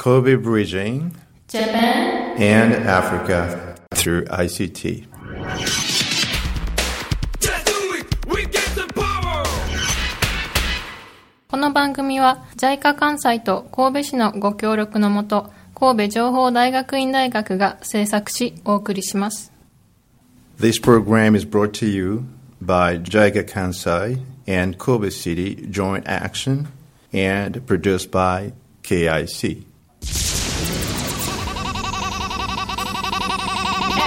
Kobe Bridging Japan and Africa through ICT. Just do it! We get the power! この番組は JICA 関西と神戸市のご協力のもと神戸情報大学院大学が制作しお送りします This program is brought to you by JICA Kansai and Kobe City Joint Action and produced by KIC.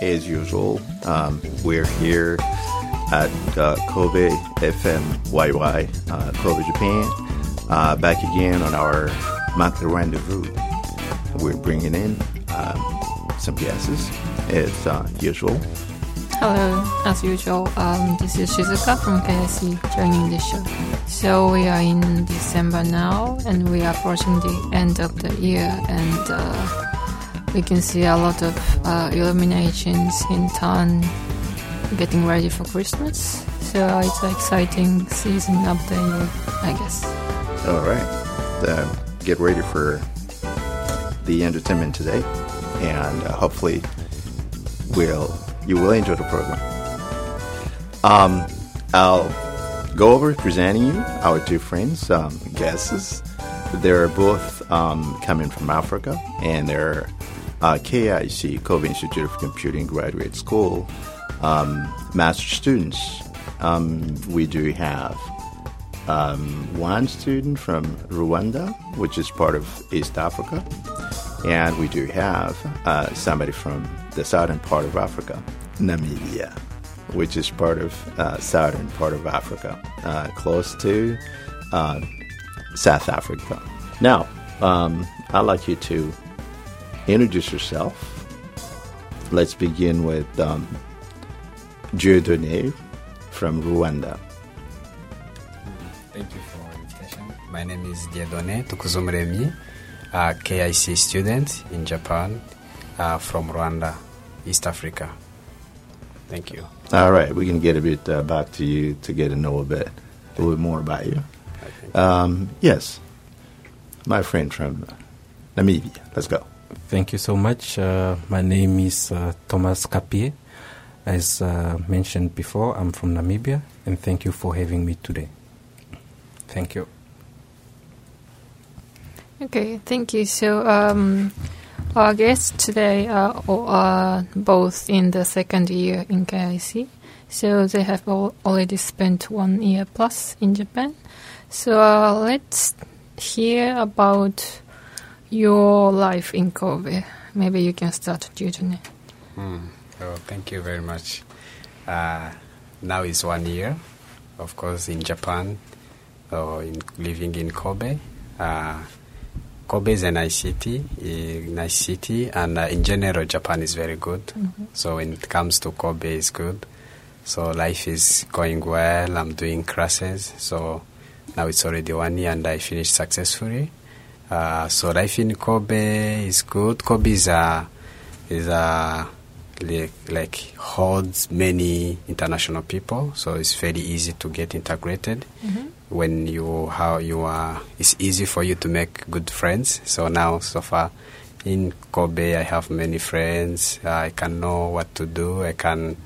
As usual, um, we're here at uh, Kobe FM YY, uh, Kobe, Japan. Uh, back again on our monthly rendezvous. We're bringing in um, some guests as uh, usual. Hello, as usual, um, this is Shizuka from KIC joining the show. So we are in December now, and we are approaching the end of the year, and uh, we can see a lot of uh, illuminations in town, getting ready for Christmas. So it's an exciting season of the year, I guess. All right. Uh, get ready for the entertainment today, and uh, hopefully, will you will enjoy the program. Um, I'll go over presenting you our two friends, um, guests. They're both um, coming from Africa, and they're uh, KIC, Kobe Institute of Computing Graduate School, um, master students. Um, we do have um, one student from Rwanda, which is part of East Africa, and we do have uh, somebody from the southern part of Africa, Namibia, which is part of uh, southern part of Africa, uh, close to uh, South Africa. Now, um, I'd like you to introduce yourself. Let's begin with um, Dieudonné from Rwanda. Thank you for invitation. My name is Dieudonné Tukuzumuremyi, a KIC student in Japan uh, from Rwanda, East Africa. Thank you. All right, we can get a bit uh, back to you to get to know a bit, a little bit more about you. Um, yes, my friend from Namibia. Let's go. Thank you so much. Uh, my name is uh, Thomas Kapie. As uh, mentioned before, I'm from Namibia, and thank you for having me today. Thank you. Okay, thank you. So, um, our guests today are, are both in the second year in KIC. So, they have al- already spent one year plus in Japan. So, uh, let's hear about your life in Kobe. Maybe you can start, Dieudonné. Mm. Oh, thank you very much. Uh, now is one year, of course, in Japan, or in living in Kobe. Uh, Kobe is a nice city, a nice city, and uh, in general, Japan is very good. So when it comes to Kobe, it's good. So life is going well. I'm doing classes. So now it's already one year, and I finished successfully. Uh, so life in Kobe is good. Kobe is a is a like, like holds many international people, so it's very easy to get integrated. When you how you are, it's easy for you to make good friends. So now, so far, in Kobe, I have many friends. I can know what to do. I can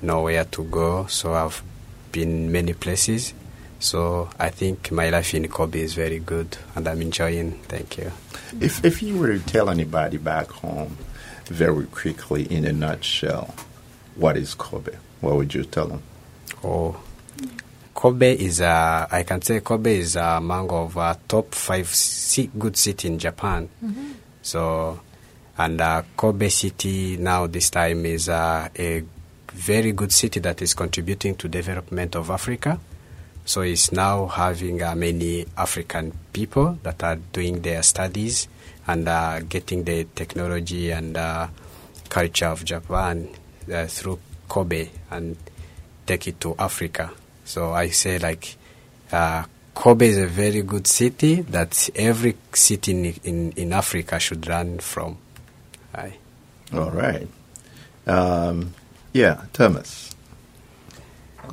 know where to go. So I've been many places. So I think my life in Kobe is very good, and I'm enjoying. Thank you. If, if you were to tell anybody back home very quickly in a nutshell, what is Kobe? What would you tell them? Oh, Kobe is a, I can say Kobe is among of uh, top five ci- good city in Japan. So, and uh, Kobe city now this time is uh, a very good city that is contributing to development of Africa. So it's now having uh, many African people that are doing their studies and uh, getting the technology and uh, culture of Japan uh, through Kobe and take it to Africa. So I say like uh, Kobe is a very good city that every city in, in, in Africa should run from. Aye. All right. Um, yeah, Thomas.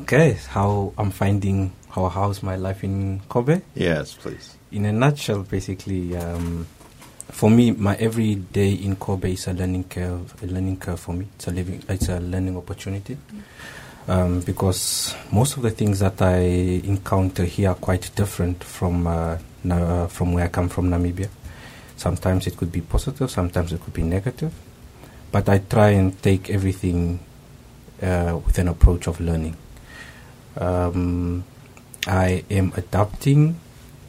Okay, how I'm finding how how's my life in Kobe? Yes, please. In a nutshell, basically, um, for me, my every day in Kobe is a learning curve. A learning curve for me. It's a living. It's a learning opportunity. Um, because most of the things that I encounter here are quite different from uh, na- from where I come from, Namibia. Sometimes it could be positive, sometimes it could be negative. But I try and take everything uh, with an approach of learning. Um, I am adapting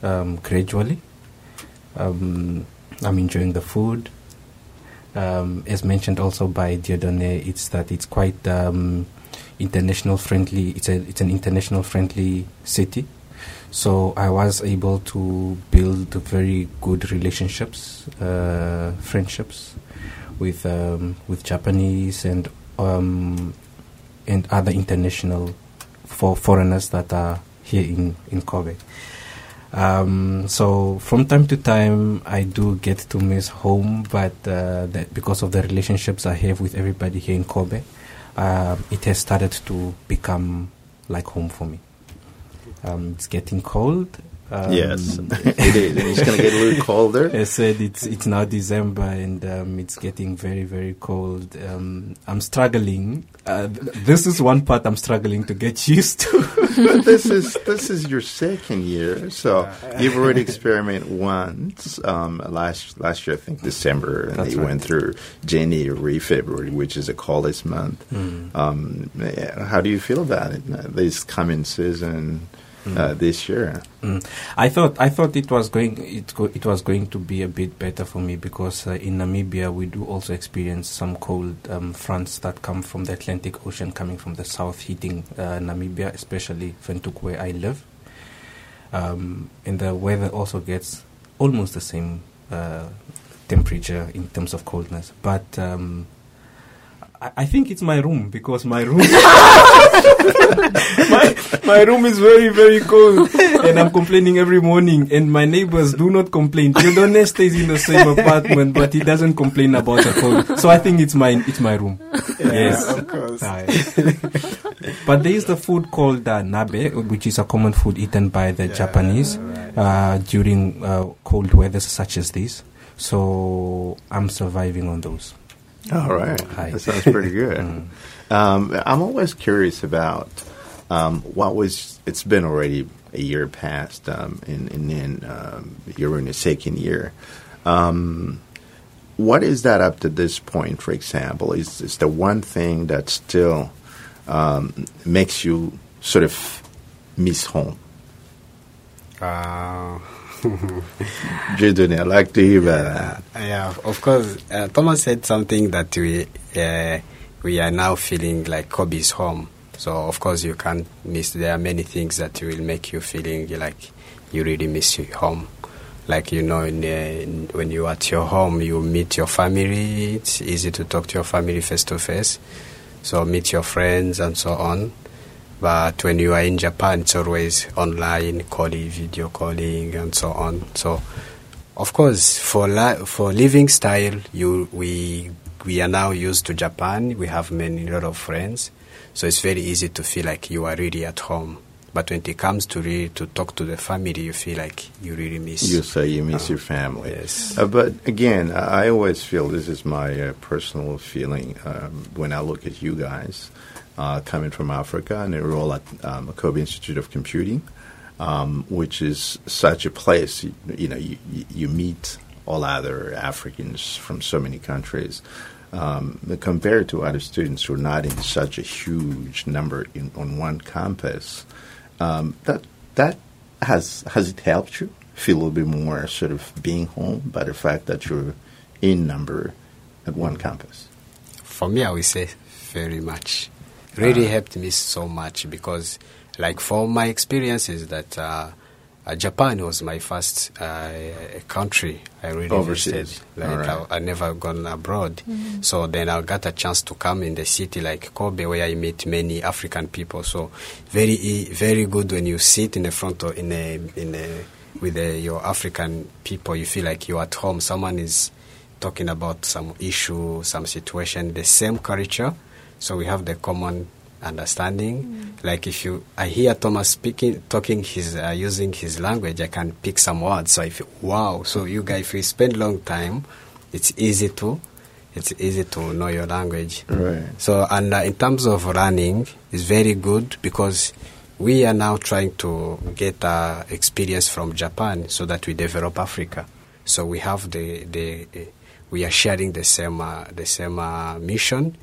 um, gradually. Um, I'm enjoying the food. Um, as mentioned also by Dieudonné, it's that it's quite um, international friendly. It's a it's an international friendly city. So I was able to build very good relationships, uh, friendships with um, with Japanese and um, and other international for foreigners that are here in in Kobe. Um, so from time to time, I do get to miss home, but uh, that because of the relationships I have with everybody here in Kobe, uh, it has started to become like home for me. Um, it's getting cold. Um, yes, it is. And it's going to get a little colder. I said it's it's now December and um, it's getting very very cold. Um, I'm struggling. Uh, th- this is one part I'm struggling to get used to. but this is this is your second year, so you've already experimented once. Um, last last year, I think December, and That's you right. went through January, February, which is the coldest month. Mm. Um, how do you feel about it? Uh, this coming season uh, this year. Mm. I thought I thought it was going it go, it was going to be a bit better for me because uh, in Namibia we do also experience some cold um, fronts that come from the Atlantic Ocean coming from the south hitting uh, Namibia, especially Windhoek where I live. Um, and the weather also gets almost the same uh, temperature in terms of coldness, but. Um, I I think it's my room because my room my, my room is very very cold and I'm complaining every morning and my neighbors do not complain. Dieudonné stays in the same apartment but he doesn't complain about the cold. So I think it's my it's my room. yes. of course. Aye. but there is the food called uh, nabe, which is a common food eaten by the Japanese uh, during uh, cold weather such as this. So I'm surviving on those. All right, Hi. that sounds pretty good. Mm. um, I'm always curious about um, what was. It's been already a year past, um, and, and then um, you're in the second year. Um, what is that up to this point? For example, is is the one thing that still um, makes you sort of miss home? Uh, Dieudonné, I'd like to hear that. yeah, of course. Uh, Thomas said something that we uh, we are now feeling like Kobe's home. So of course you can't miss. There are many things that will make you feeling like you really miss your home. Like you know, in, uh, in, when you are at your home, you meet your family. It's easy to talk to your family face to face. So meet your friends and so on. But when you are in Japan, it's always online, calling, video calling, and so on. So, of course, for li- for living style, you we we are now used to Japan. We have many lot of friends, so it's very easy to feel like you are really at home. But when it comes to really to talk to the family, you feel like you really miss. You say you miss Uh, your family. yes. Uh, but again, I always feel this is my uh, personal feeling um, when I look at you guys uh, coming from Africa and you're all at um, Kobe Institute of Computing, um, which is such a place. You, you know, you, you- you meet all other Africans from so many countries. Um, compared to other students who are not in such a huge number in, on one campus, um, that that has has it helped you feel a little bit more sort of being home by the fact that you're in number at one campus. For me, I would say very much. Really helped me so much because like for my experiences that uh, uh, Japan was my first uh, country I really Overseas. visited. Like Alright. I, I never gone abroad, so then I got a chance to come in the city like Kobe, where I meet many African people. So very e- very good when you sit in the front or in a in a with the, your African people, you feel like you're at home. Someone is talking about some issue, some situation, the same culture. So we have the common understanding. Like if you, I hear Thomas speaking, talking, his uh, using his language, I can pick some words. So if feel, wow. So you guys, if you spend long time, it's easy to, it's easy to know your language. Right. So, and uh, in terms of running, it's very good because we are now trying to get uh, experience from Japan so that we develop Africa. So we have the the uh, we are sharing the same uh, the same uh, mission.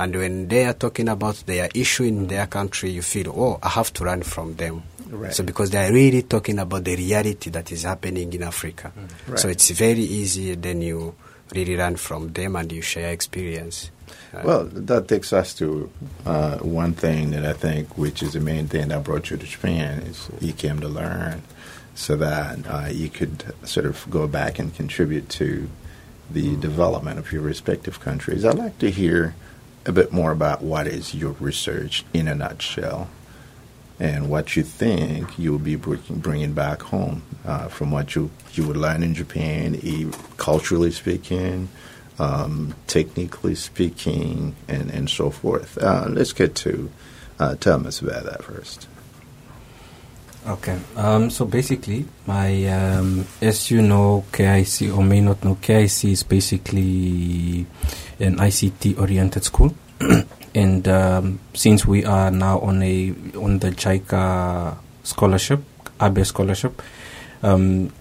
And when they are talking about their issue in their country, you feel, oh, I have to run from them. Right. So because they are really talking about the reality that is happening in Africa. So it's very easy. Then you really run from them and you share experience. Uh, Well, that takes us to uh, one thing that I think, which is the main thing that brought you to Japan, is you came to learn, so that uh, you could sort of go back and contribute to the development of your respective countries. I'd like to hear a bit more about what is your research in a nutshell, and what you think you will be bringing, back home uh, from what you you would learn in Japan, culturally speaking, um, technically speaking, and, and so forth. Uh, let's get to uh, tell us about that first. Okay. Um, so basically, my um, as you know, KIC or may not know, KIC is basically an ICT-oriented school, and um, since we are now on a on the JICA scholarship, ABE scholarship, um,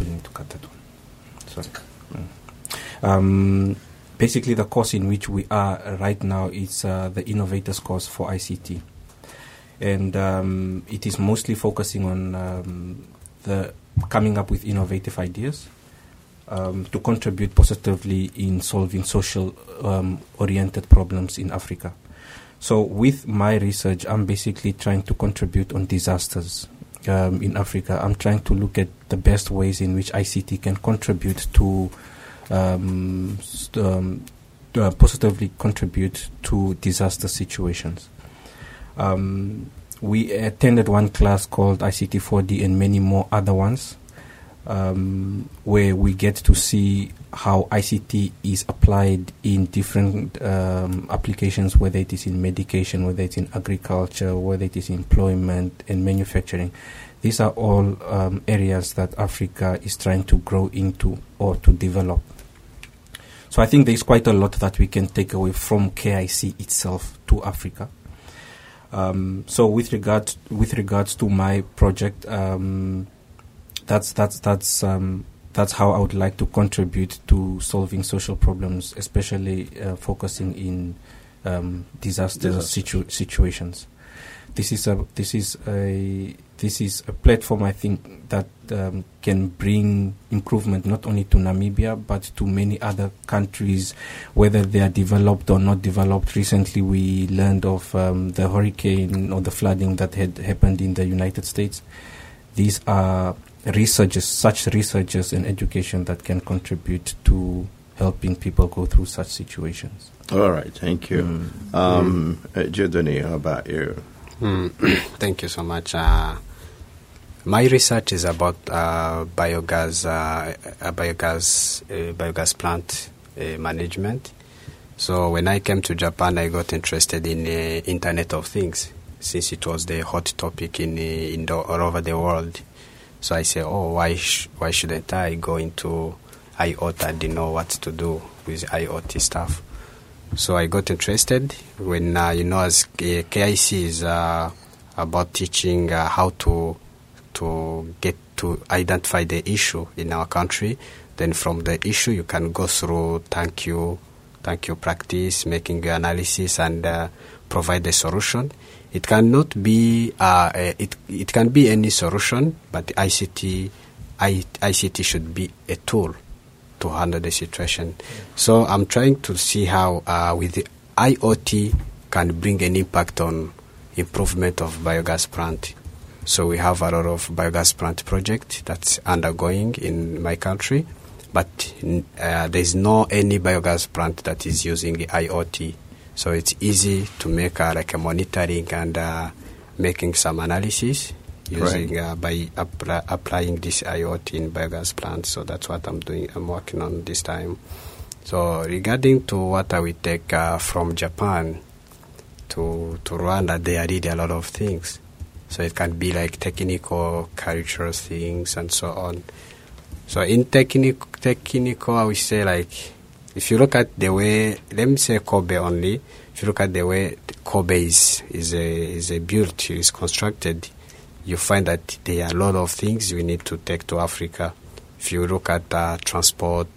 we need to cut that one. Sorry. Mm. Um, basically, the course in which we are right now is uh, the innovators course for ICT and um, it is mostly focusing on um, the coming up with innovative ideas um, to contribute positively in solving social um, oriented problems in Africa. So, with my research, I'm basically trying to contribute on disasters um, in Africa. I'm trying to look at the best ways in which ICT can contribute to um, st- uh, positively contribute to disaster situations. Um, we attended one class called ICT 4D and many more other ones, um, where we get to see how ICT is applied in different um, applications, whether it is in medication, whether it's in agriculture, whether it is employment and manufacturing. These are all um, areas that Africa is trying to grow into or to develop. So I think there's quite a lot that we can take away from KIC itself to Africa. Um, so with regards with regards to my project, um, that's that's that's um, that's how I would like to contribute to solving social problems, especially uh, focusing in um, disaster situ- situations. This is a this is a this is a platform I think that um, can bring improvement not only to Namibia but to many other countries, whether they are developed or not developed. Recently, we learned of um, the hurricane or the flooding that had happened in the United States. These are researchers, such researchers and education that can contribute to helping people go through such situations. All right, thank you. Mm. Um, Dieudonné, how about you? Mm, Thank you so much. Uh, my research is about uh, biogas, uh, biogas, biogas plant uh, management. So when I came to Japan, I got interested in uh, Internet of Things, since it was the hot topic in, uh, in the, all over the world. So I said, oh, why sh- why shouldn't I go into IoT? I didn't know what to do with IoT stuff. So I got interested when uh, you know as KIC is uh, about teaching uh, how to to get to identify the issue in our country. Then from the issue you can go through thank you, thank you practice, making your analysis and uh, provide the solution. It cannot be uh, it it can be any solution, but ICT I, ICT should be a tool to handle the situation. So I'm trying to see how uh, with the IoT can bring an impact on improvement of biogas plant. So we have a lot of biogas plant project that's undergoing in my country, but uh, there is no any biogas plant that is using the IoT. So it's easy to make uh, like a monitoring and uh, making some analysis using uh, by apply, applying this IoT in biogas plants. So that's what I'm doing. I'm working on this time. So regarding to what I will take uh, from Japan to to Rwanda, they are really a lot of things. So it can be like technical, cultural things, and so on. So in technical, technical, I would say like if you look at the way, let me say Kobe only. If you look at the way Kobe is is a is a built, is constructed, you find that there are a lot of things we need to take to Africa. If you look at uh, transport,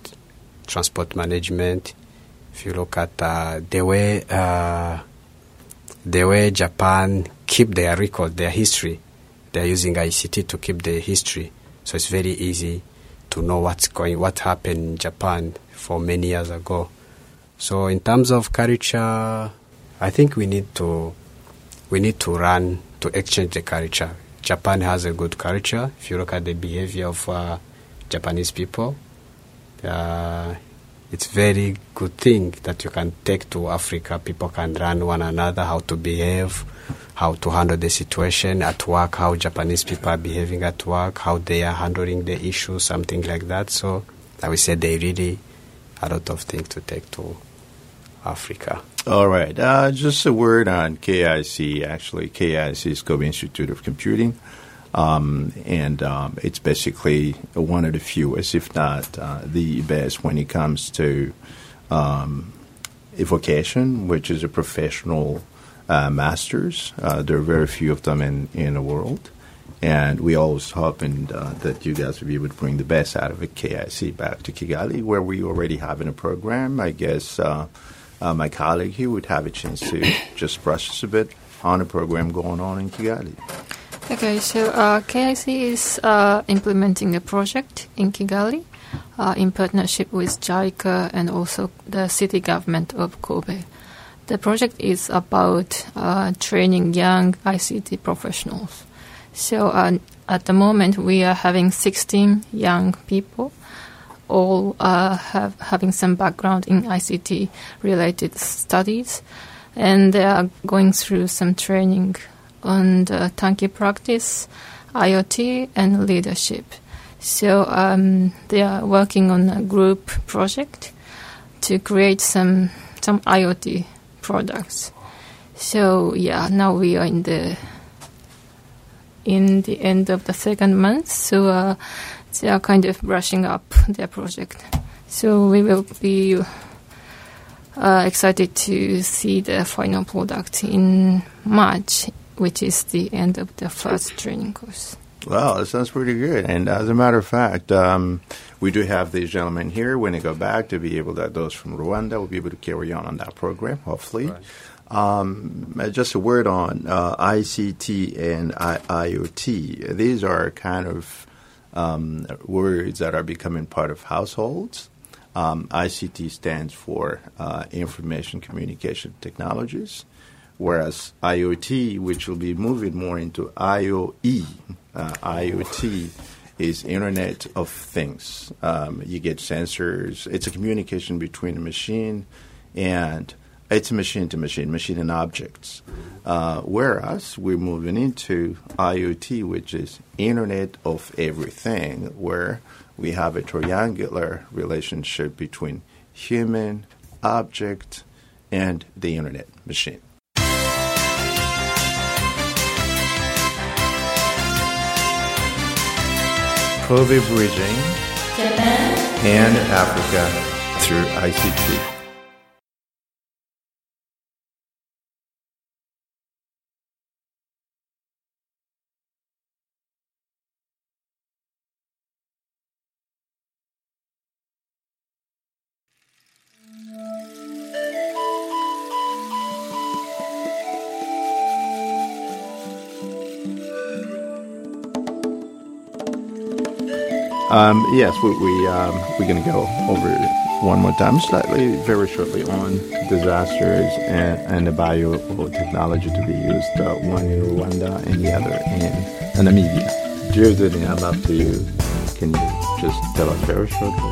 transport management, if you look at uh, the way uh, the way Japan keep their record, their history, they're using ICT to keep their history. So it's very easy to know what's going, what happened in Japan for many years ago. So in terms of culture, I think we need to we need to run to exchange the culture. Japan has a good culture. If you look at the behavior of uh, Japanese people, uh, it's very good thing that you can take to Africa. People can learn one another how to behave, how to handle the situation at work, how Japanese people are behaving at work, how they are handling the issue, something like that. So I would say they really a lot of things to take to Africa. All right. Uh, just a word on KIC. Actually, KIC is Kobe Institute of Computing. Um, and um, it's basically one of the fewest, if not uh, the best, when it comes to um, evocation, which is a professional uh, master's. Uh, there are very few of them in, in the world. And we always hoping uh, that you guys will be able to bring the best out of a KIC back to Kigali, where we already have in a program. I guess uh, my colleague here would have a chance to just brush us a bit on the program going on in Kigali. Okay, so uh, KIC is uh, implementing a project in Kigali uh, in partnership with JICA and also the city government of Kobe. The project is about uh, training young ICT professionals. So uh, at the moment, we are having 16 young people, all uh, have having some background in ICT related studies, and they are going through some training on the Tanki practice, IoT, and leadership. So um, they are working on a group project to create some some IoT products. So yeah, now we are in the in the end of the second month. So uh, they are kind of brushing up their project. So we will be uh, excited to see the final product in March, which is the end of the first training course. Well, that sounds pretty good. And as a matter of fact, um, we do have these gentlemen here. When they go back, to be able that those from Rwanda will be able to carry on on that program, hopefully. Right. Um, just a word on uh, ICT and I- IoT. These are kind of um, words that are becoming part of households. Um, ICT stands for uh, Information Communication Technologies, whereas IoT, which will be moving more into IOE, uh, IoT is Internet of Things. Um, you get sensors. It's a communication between a machine and it's machine to machine, machine and objects. Uh, whereas we're moving into IOE, which is Internet of Everything, where we have a triangular relationship between human, object, and the Internet machine. Kobe bridging and Africa through ICT. Um, yes, we, we um, we're going to go over one more time, slightly, very shortly, on disasters and, and the biotechnology to be used, uh, one in Rwanda and the other in Namibia. Joseph, I'd love to you. Can you just tell us very shortly?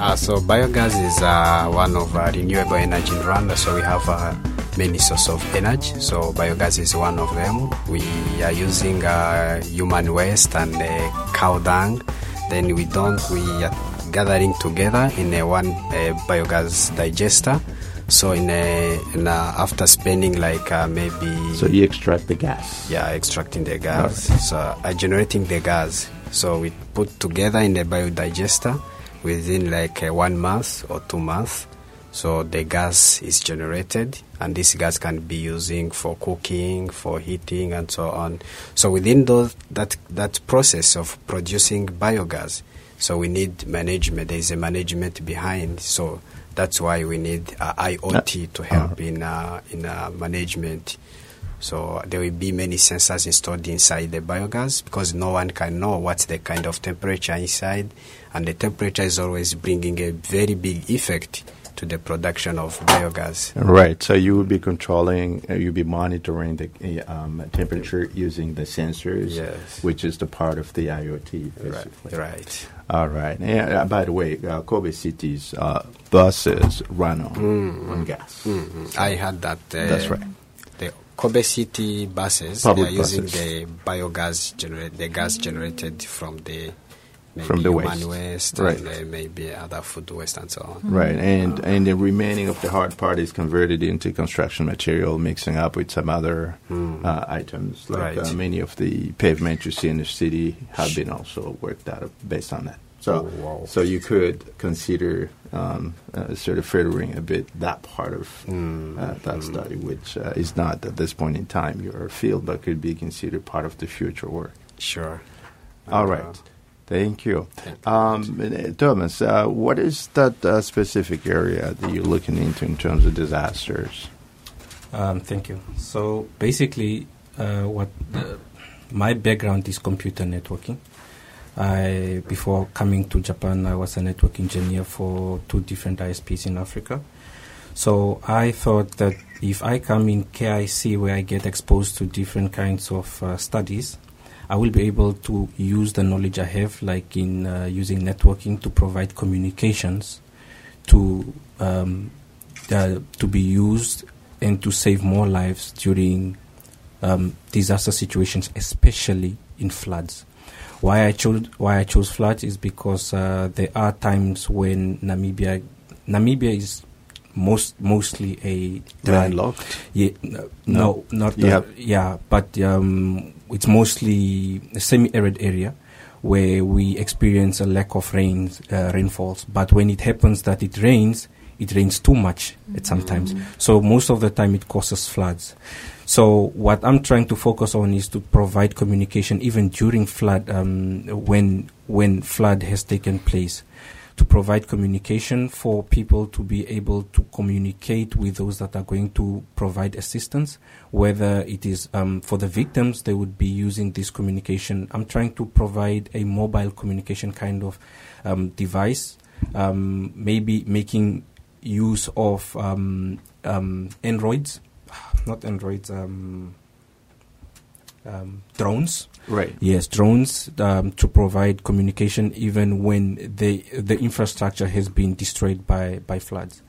Uh, so biogas is uh, one of uh, renewable energy in Rwanda. So we have uh, many sources of energy. So biogas is one of them. We are using uh, human waste and uh, cow dung. Then we don't. We are gathering together in a one uh, biogas digester. So in a, in a after spending like uh, maybe So you extract the gas. yeah extracting the gas so uh, generating the gas so we put together in a biodigester within like uh, one month or two months so the gas is generated and this gas can be using for cooking for heating and so on. So within those that that process of producing biogas so we need management there is a management behind. So that's why we need uh, IoT to help in uh, in uh, management. So there will be many sensors installed inside the biogas because no one can know what's the kind of temperature inside, and the temperature is always bringing a very big effect to the production of biogas. Right. So you would be controlling, uh, you'd be monitoring the uh, um, temperature using the sensors, Yes. which is the part of the IoT, Right. basically. Right. All right. And uh, by the way, uh, Kobe City's uh, buses run on, on gas. Mhm. I had that. Uh, That's right. The Kobe City buses Public they are using buses. the biogas generate the gas generated from the maybe From the waste. waste Right. and uh, maybe other food waste and so on. Right, and and the remaining of the hard part is converted into construction material, mixing up with some other uh, items. Like Right. uh, many of the pavement you see in the city have been also worked out of, based on that. So, Oh, wow. so you could consider um, uh, sort of furthering a bit that part of uh, that study, which uh, is not at this point in time your field, but could be considered part of the future work. Sure. All And, right. Thank you. Um, uh, Thomas, uh, what is that uh, specific area that you're looking into in terms of disasters? Um, thank you. So basically, uh, what my background is computer networking. I before coming to Japan, I was a network engineer for two different ISPs in Africa. So I thought that if I come in KIC, where I get exposed to different kinds of uh, studies, I will be able to use the knowledge I have, like in uh, using networking, to provide communications to um, uh, to be used and to save more lives during um, disaster situations, especially in floods. Why I chose why I chose floods is because uh, there are times when Namibia Namibia is most mostly a Landlocked? yeah, no, no, not uh, yeah, but um, it's mostly a semi-arid area where we experience a lack of rains, uh, rainfalls. But when it happens that it rains, it rains too much at sometimes. So most of the time, it causes floods. So what I'm trying to focus on is to provide communication even during flood, um, when when flood has taken place to provide communication for people to be able to communicate with those that are going to provide assistance. Whether it is um, for the victims, they would be using this communication. I'm trying to provide a mobile communication kind of um, device, um, maybe making use of um, um, androids, not androids, um, drones. Right. Yes, drones um, to provide communication even when the the infrastructure has been destroyed by by floods.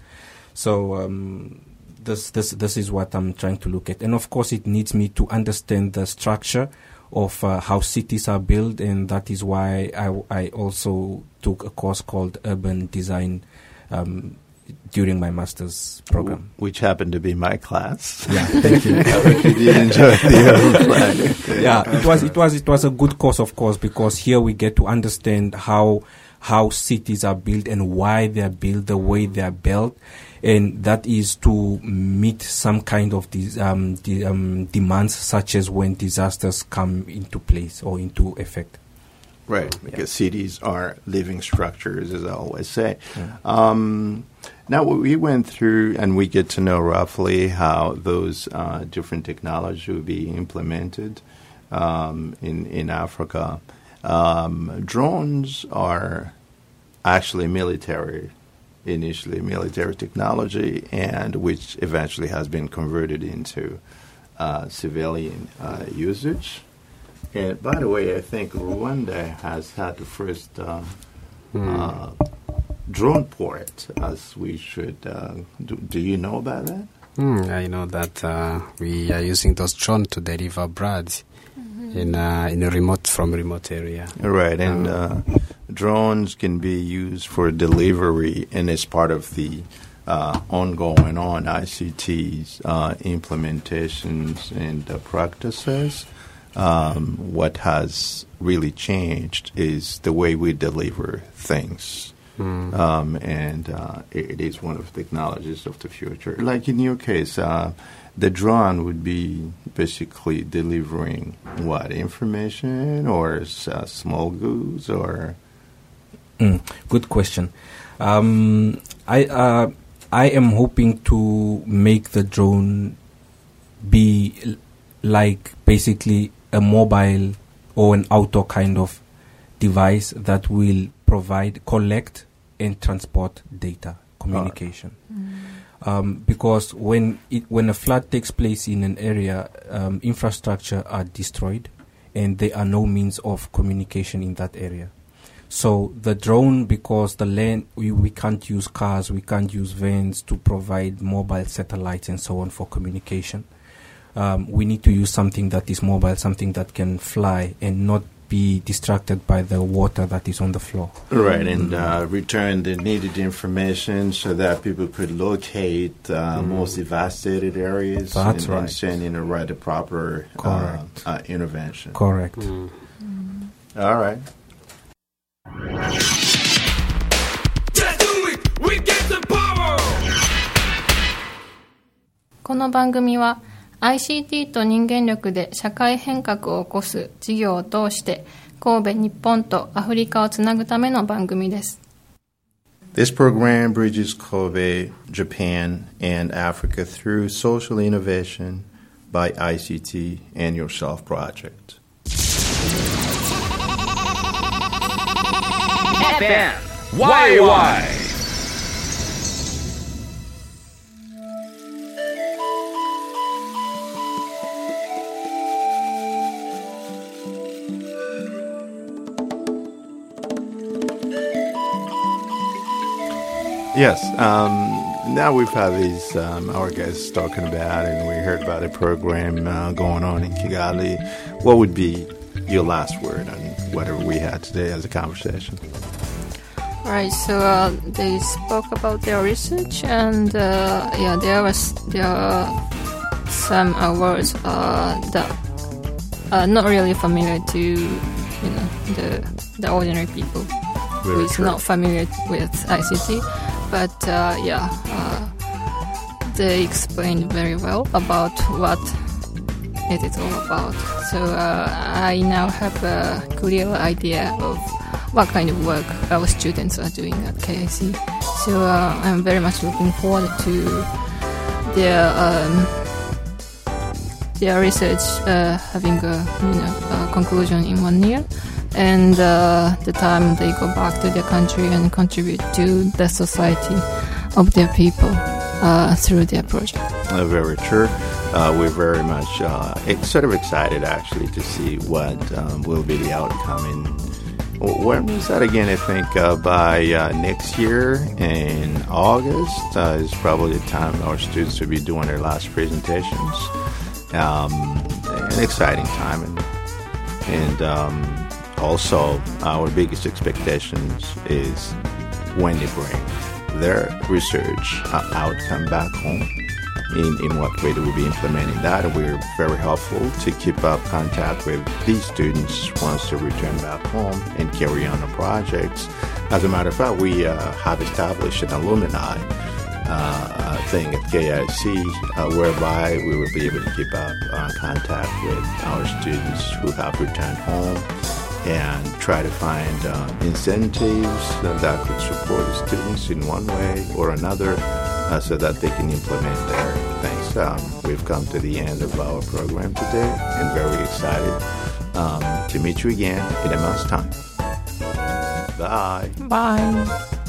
So um, this this this is what I'm trying to look at, and of course it needs me to understand the structure of uh, how cities are built, and that is why I I also took a course called urban design. Um, during my master's program. Which happened to be my class. Yeah, thank you. You did enjoy the class. yeah, it was it was it was a good course, of course, because here we get to understand how how cities are built and why they are built the way they are built, and that is to meet some kind of these um, the, um, demands, such as when disasters come into place or into effect. Right, because cities are living structures, as I always say. Um, now, we went through and we get to know roughly how those uh, different technologies will be implemented um, in, in Africa. Um, drones are actually military, initially military technology, and which eventually has been converted into uh, civilian uh, usage. And by the way, I think Rwanda has had the first uh, uh, drone port, as we should. Uh, do, do you know about that? Hmm, I know that uh, we are using those drones to deliver bread in uh, in a remote from remote area. Right, and uh, drones can be used for delivery, and it's part of the uh, ongoing on ICT's uh, implementations and uh, practices. Um, what has really changed is the way we deliver things. Um, and uh, it, it is one of the technologies of the future. Like in your case, uh, the drone would be basically delivering what information or uh, small goods or Mm, good question. Um, I uh, I am hoping to make the drone be l- like basically a mobile or an outdoor kind of device that will provide, collect, and transport data communication. Um, because when it, when a flood takes place in an area, um, infrastructure are destroyed, and there are no means of communication in that area. So the drone, because the land we, we can't use cars, we can't use vans to provide mobile satellites and so on for communication Um, we need to use something that is mobile, something that can fly and not be distracted by the water that is on the floor. right and uh, return the needed information so that people could locate uh, most devastated areas That's and, and right. send in the right the proper uh, Correct. uh, intervention. Correct. All right. Let's do it! We get the power! この番組は ICT と人間力で社会変革を起こす事業を通して神戸、日本とアフリカをつなぐための番組です。This program bridges Kobe, Japan, and Africa through social innovation by ICT and Yourself Project. FM YY「Yes. Um, now we've had these um, our guests talking about, and we heard about a program uh, going on in Kigali. What would be your last word on whatever we had today as a conversation? Right, so uh, they spoke about their research, and uh, yeah, there was there are some awards uh, that are not really familiar to you know the the ordinary people who Very is true. not familiar with ICT. But uh, yeah, uh, they explained very well about what it is all about. So uh, I now have a clear idea of what kind of work our students are doing at KIC. So uh, I'm very much looking forward to their um, their research uh, having a you know a conclusion in one year, and uh, the time they go back to their country and contribute to the society of their people uh, through their project. Uh, very true. Uh, we're very much uh, sort of excited actually to see what um, will be the outcome. In wh- when was that again? I think uh, by uh, next year in August uh, is probably the time our students will be doing their last presentations. Um, an exciting time, and, and um, also our biggest expectations is when they bring their research uh, outcome back home in, in what way they will be implementing that. We're very helpful to keep up contact with these students once they return back home and carry on the projects. As a matter of fact, we uh, have established an alumni uh, thing at KIC uh, whereby we will be able to keep up uh, contact with our students who have returned home and try to find uh, incentives that could support students in one way or another uh, so that they can implement their things. Um, we've come to the end of our program today and very excited um, to meet you again in a month's time. Bye. Bye.